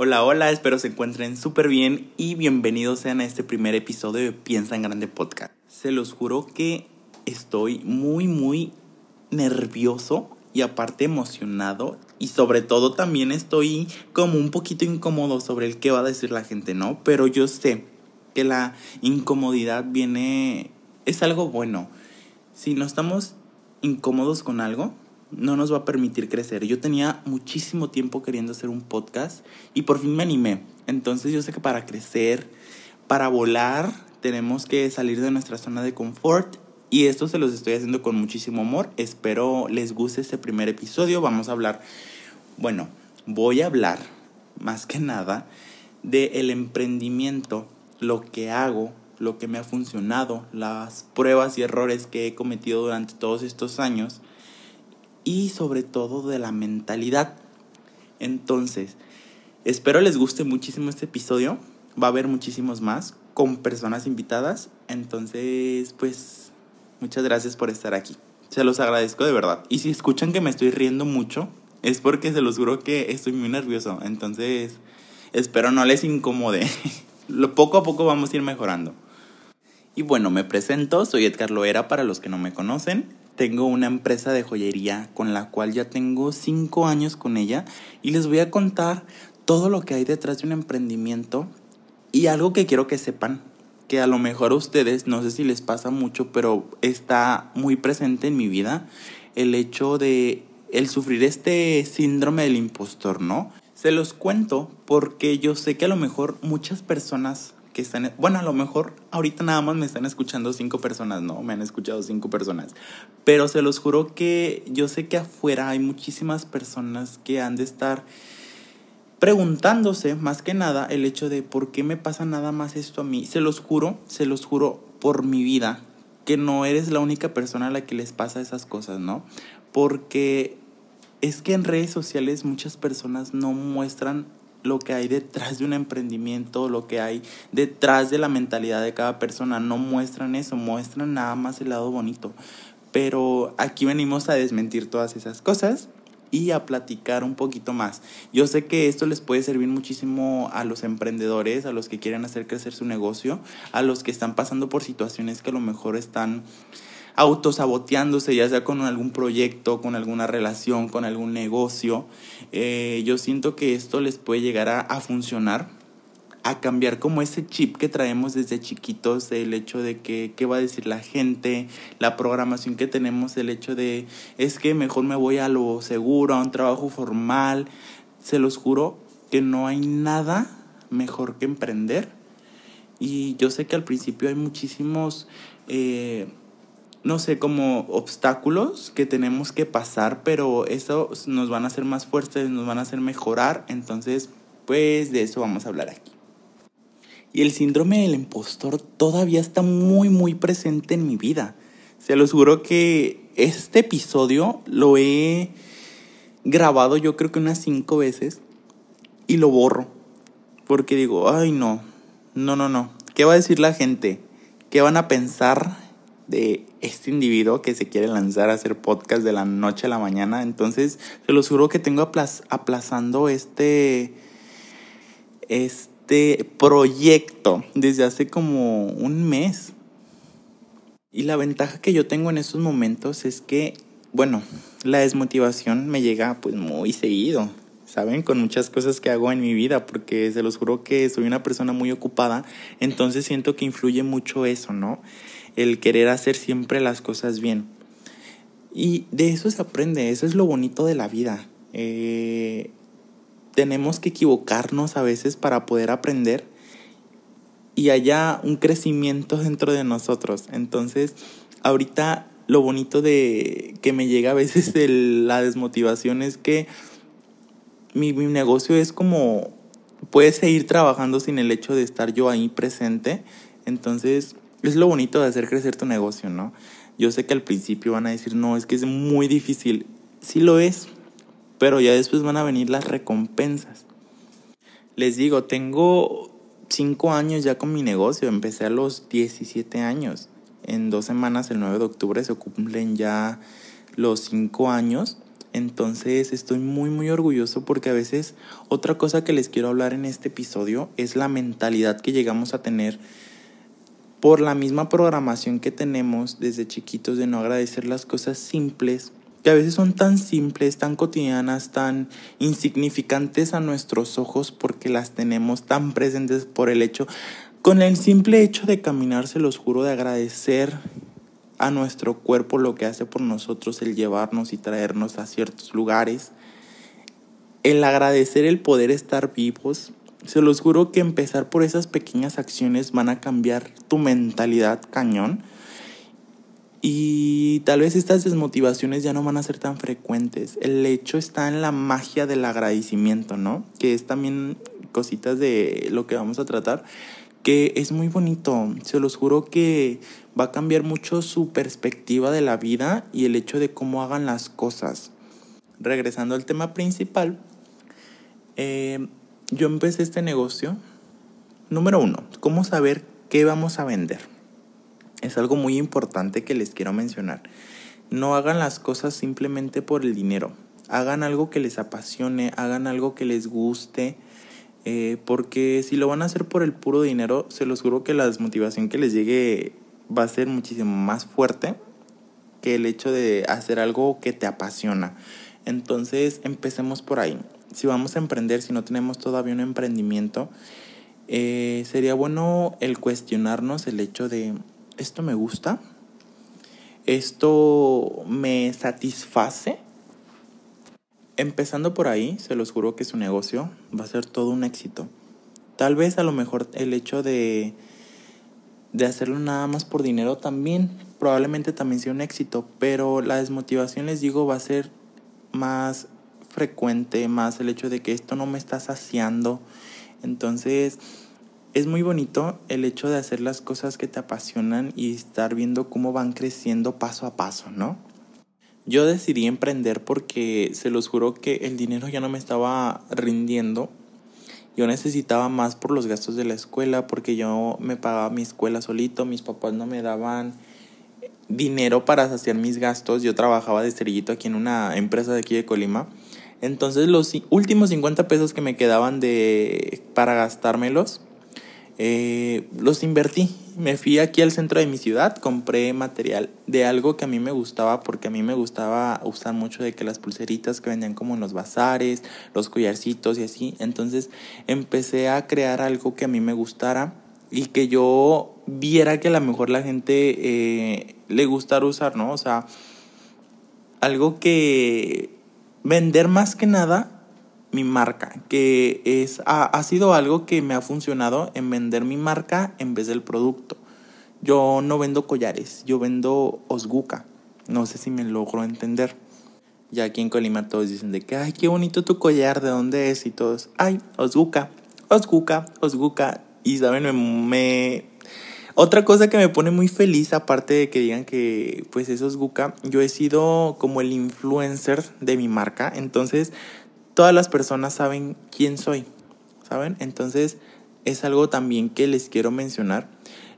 Hola, hola, espero se encuentren súper bien y bienvenidos sean a este primer episodio de Piensa en Grande Podcast. Se los juro que estoy muy, muy nervioso y aparte emocionado y sobre todo también estoy como un poquito incómodo sobre el qué va a decir la gente, ¿no? Pero yo sé que la incomodidad viene, es algo bueno. Si no estamos incómodos con algo, no nos va a permitir crecer. Yo tenía muchísimo tiempo queriendo hacer un podcast y por fin me animé. Entonces yo sé que para crecer, para volar, tenemos que salir de nuestra zona de confort y esto se los estoy haciendo con muchísimo amor. Espero les guste este primer episodio. Vamos a hablar, bueno, voy a hablar más que nada de el emprendimiento, lo que hago, lo que me ha funcionado, las pruebas y errores que he cometido durante todos estos años y sobre todo de la mentalidad. Entonces, espero les guste muchísimo este episodio. Va a haber muchísimos más con personas invitadas. Entonces, pues, muchas gracias por estar aquí. Se los agradezco de verdad. Y si escuchan que me estoy riendo mucho, es porque se los juro que estoy muy nervioso. Entonces, espero no les incomode. Poco a poco vamos a ir mejorando. Y bueno, me presento, soy Edgar Loera para los que no me conocen tengo una empresa de joyería con la cual ya tengo cinco años con ella y les voy a contar todo lo que hay detrás de un emprendimiento y algo que quiero que sepan, que a lo mejor a ustedes, no sé si les pasa mucho, pero está muy presente en mi vida, el hecho de el sufrir este síndrome del impostor, ¿no? Se los cuento porque yo sé que a lo mejor muchas personas están, bueno, a lo mejor ahorita nada más me están escuchando cinco personas, no, me han escuchado cinco personas, pero se los juro que yo sé que afuera hay muchísimas personas que han de estar preguntándose más que nada el hecho de por qué me pasa nada más esto a mí. Se los juro, se los juro por mi vida, que no eres la única persona a la que les pasa esas cosas, ¿no? Porque es que en redes sociales muchas personas no muestran lo que hay detrás de un emprendimiento, lo que hay detrás de la mentalidad de cada persona. No muestran eso, muestran nada más el lado bonito. Pero aquí venimos a desmentir todas esas cosas y a platicar un poquito más. Yo sé que esto les puede servir muchísimo a los emprendedores, a los que quieren hacer crecer su negocio, a los que están pasando por situaciones que a lo mejor están autosaboteándose, ya sea con algún proyecto, con alguna relación, con algún negocio. Eh, yo siento que esto les puede llegar a, funcionar a cambiar como ese chip que traemos desde chiquitos, el hecho de que qué va a decir la gente, la programación que tenemos, el hecho de es que mejor me voy a lo seguro, a un trabajo formal. Se los juro que no hay nada mejor que emprender. Y yo sé que al principio hay muchísimos eh, no sé, como obstáculos que tenemos que pasar, pero eso nos van a hacer más fuertes, nos van a hacer mejorar, entonces, pues de eso vamos a hablar aquí. Y el síndrome del impostor todavía está muy, muy presente en mi vida. Se los juro que este episodio lo he grabado yo creo que unas cinco veces y lo borro. Porque digo, ay no, no, no, no. ¿Qué va a decir la gente? ¿Qué van a pensar de este individuo que se quiere lanzar a hacer podcast de la noche a la mañana. Entonces, se lo juro que tengo aplazando este, este proyecto desde hace como un mes. Y la ventaja que yo tengo en estos momentos es que, bueno, la desmotivación me llega pues muy seguido. ¿saben? Con muchas cosas que hago en mi vida, porque se los juro que soy una persona muy ocupada, entonces siento que influye mucho eso, ¿no? El querer hacer siempre las cosas bien. Y de eso se aprende, eso es lo bonito de la vida. Eh, tenemos que equivocarnos a veces para poder aprender y haya un crecimiento dentro de nosotros. Entonces, ahorita lo bonito de que me llega a veces la desmotivación es que mi, mi negocio es como, puedes seguir trabajando sin el hecho de estar yo ahí presente. Entonces, es lo bonito de hacer crecer tu negocio, ¿no? Yo sé que al principio van a decir, no, es que es muy difícil. Sí lo es, pero ya después van a venir las recompensas. Les digo, tengo cinco años ya con mi negocio, empecé a los 17 años. En dos semanas, el 9 de octubre, se cumplen ya los cinco años. Entonces estoy muy muy orgulloso porque a veces otra cosa que les quiero hablar en este episodio es la mentalidad que llegamos a tener por la misma programación que tenemos desde chiquitos de no agradecer las cosas simples, que a veces son tan simples, tan cotidianas, tan insignificantes a nuestros ojos porque las tenemos tan presentes por el hecho, con el simple hecho de caminar, se los juro, de agradecer a nuestro cuerpo lo que hace por nosotros, el llevarnos y traernos a ciertos lugares, el agradecer el poder estar vivos, se los juro que empezar por esas pequeñas acciones van a cambiar tu mentalidad cañón. Y tal vez estas desmotivaciones ya no van a ser tan frecuentes. El hecho está en la magia del agradecimiento, ¿no? Que es también cositas de lo que vamos a tratar, que es muy bonito. Se los juro que va a cambiar mucho su perspectiva de la vida y el hecho de cómo hagan las cosas. Regresando al tema principal, eh, yo empecé este negocio. Número uno, ¿cómo saber qué vamos a vender? Es algo muy importante que les quiero mencionar. No hagan las cosas simplemente por el dinero. Hagan algo que les apasione, hagan algo que les guste. Eh, porque si lo van a hacer por el puro dinero, se los juro que la desmotivación que les llegue va a ser muchísimo más fuerte que el hecho de hacer algo que te apasiona. Entonces, empecemos por ahí si vamos a emprender, si no tenemos todavía un emprendimiento, eh, sería bueno el cuestionarnos el hecho de, ¿esto me gusta? ¿Esto me satisface? Empezando por ahí, se los juro que su negocio va a ser todo un éxito. Tal vez a lo mejor el hecho de, de hacerlo nada más por dinero también, probablemente también sea un éxito, pero la desmotivación les digo va a ser más frecuente, más el hecho de que esto no me está saciando. Entonces, es muy bonito el hecho de hacer las cosas que te apasionan y estar viendo cómo van creciendo paso a paso, ¿no? Yo decidí emprender porque se los juro que el dinero ya no me estaba rindiendo. Yo necesitaba más por los gastos de la escuela porque yo me pagaba mi escuela solito, mis papás no me daban dinero para saciar mis gastos. Yo trabajaba de cerillito aquí en una empresa de aquí de Colima entonces los últimos 50 pesos que me quedaban de, para gastármelos, eh, los invertí. Me fui aquí al centro de mi ciudad, compré material de algo que a mí me gustaba, porque a mí me gustaba usar mucho de que las pulseritas que vendían como en los bazares, los collarcitos y así. Entonces empecé a crear algo que a mí me gustara y que yo viera que a lo mejor la gente eh, le gustara usar, ¿no? O sea, algo que vender más que nada mi marca, que es, ha, sido algo que me ha funcionado en vender mi marca en vez del producto. Yo no vendo collares, yo vendo osguca. No sé si me logro entender. Ya aquí en Colima todos dicen de que, ay, qué bonito tu collar, ¿de dónde es? Y todos, ay, osguca, osguca, osguca. Y saben, me, otra cosa que me pone muy feliz, aparte de que digan que pues eso es Guca, yo he sido como el influencer de mi marca, entonces todas las personas saben quién soy, ¿saben? Entonces es algo también que les quiero mencionar.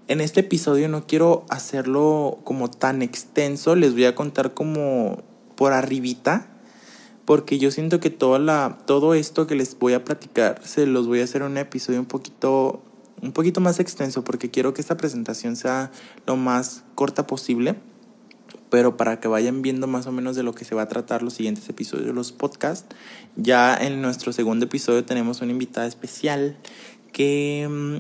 En este episodio no quiero hacerlo como tan extenso, les voy a contar como por arribita, porque yo siento que toda la, todo esto que les voy a platicar se los voy a hacer un episodio un poquito un poquito más extenso porque quiero que esta presentación sea lo más corta posible, pero para que vayan viendo más o menos de lo que se va a tratar los siguientes episodios de los podcasts. Ya en nuestro segundo episodio tenemos una invitada especial que mm,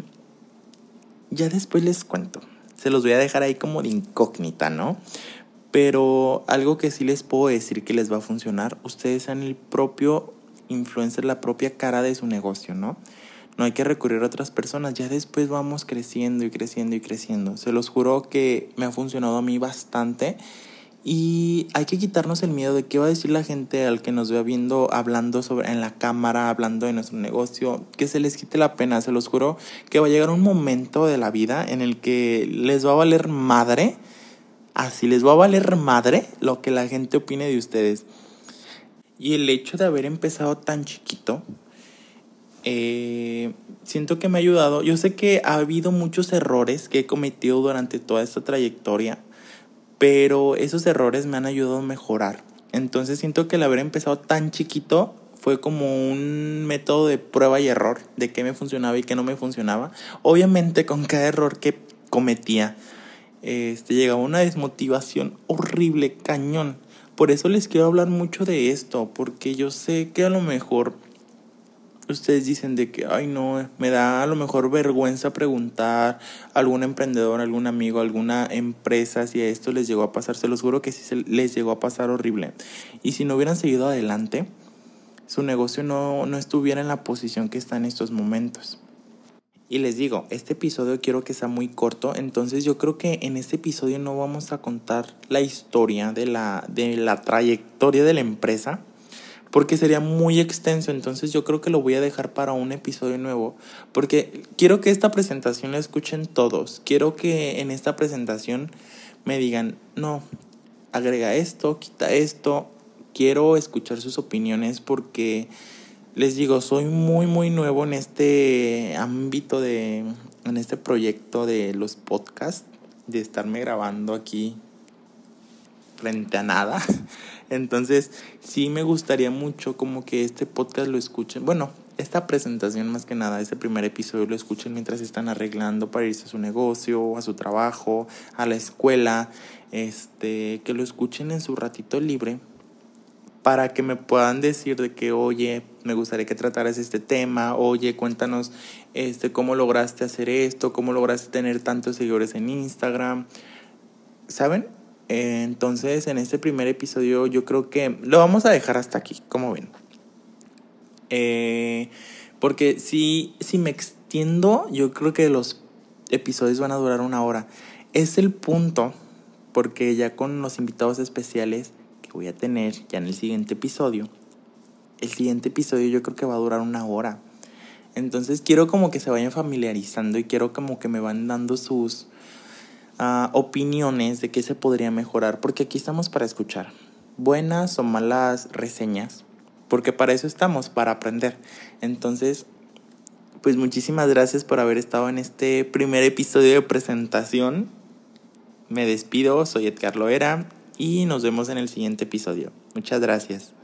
ya después les cuento. Se los voy a dejar ahí como de incógnita, ¿no? Pero algo que sí les puedo decir que les va a funcionar, ustedes sean el propio influencer, la propia cara de su negocio, ¿no? No hay que recurrir a otras personas, ya después vamos creciendo y creciendo y creciendo. Se los juro que me ha funcionado a mí bastante y hay que quitarnos el miedo de qué va a decir la gente al que nos vea viendo, hablando sobre en la cámara, hablando de nuestro negocio, que se les quite la pena, se los juro que va a llegar un momento de la vida en el que les va a valer madre, así les va a valer madre lo que la gente opine de ustedes. Y el hecho de haber empezado tan chiquito, eh, siento que me ha ayudado. Yo sé que ha habido muchos errores que he cometido durante toda esta trayectoria, pero esos errores me han ayudado a mejorar. Entonces siento que el haber empezado tan chiquito fue como un método de prueba y error de qué me funcionaba y qué no me funcionaba. Obviamente con cada error que cometía, este, llegaba una desmotivación horrible, cañón. Por eso les quiero hablar mucho de esto, porque yo sé que a lo mejor ustedes dicen de que, ay no, me da a lo mejor vergüenza preguntar a algún emprendedor, algún amigo, alguna empresa si a esto les llegó a pasar. Se los juro que sí les llegó a pasar horrible. Y si no hubieran seguido adelante, su negocio no, no estuviera en la posición que está en estos momentos. Y les digo, este episodio quiero que sea muy corto, entonces yo creo que en este episodio no vamos a contar la historia de la, de la trayectoria de la empresa, porque sería muy extenso, entonces yo creo que lo voy a dejar para un episodio nuevo, porque quiero que esta presentación la escuchen todos, quiero que en esta presentación me digan, no, agrega esto, quita esto, quiero escuchar sus opiniones porque les digo, soy muy, muy nuevo en este ámbito de, en este proyecto de los podcasts, de estarme grabando aquí frente a nada. Entonces, sí me gustaría mucho como que este podcast lo escuchen. Bueno, esta presentación más que nada, este primer episodio lo escuchen mientras están arreglando para irse a su negocio, a su trabajo, a la escuela, este, que lo escuchen en su ratito libre para que me puedan decir de que, oye, me gustaría que trataras este tema, oye, cuéntanos este, cómo lograste hacer esto, cómo lograste tener tantos seguidores en Instagram. ¿Saben? Entonces, en este primer episodio yo creo que lo vamos a dejar hasta aquí, como ven. Eh, porque si, si me extiendo, yo creo que los episodios van a durar una hora. Es el punto, porque ya con los invitados especiales voy a tener ya en el siguiente episodio, el siguiente episodio yo creo que va a durar una hora. Entonces quiero como que se vayan familiarizando y quiero como que me van dando sus opiniones de qué se podría mejorar, porque aquí estamos para escuchar buenas o malas reseñas, porque para eso estamos, para aprender. Entonces, pues muchísimas gracias por haber estado en este primer episodio de presentación. Me despido, soy Edgar Loera y nos vemos en el siguiente episodio. Muchas gracias.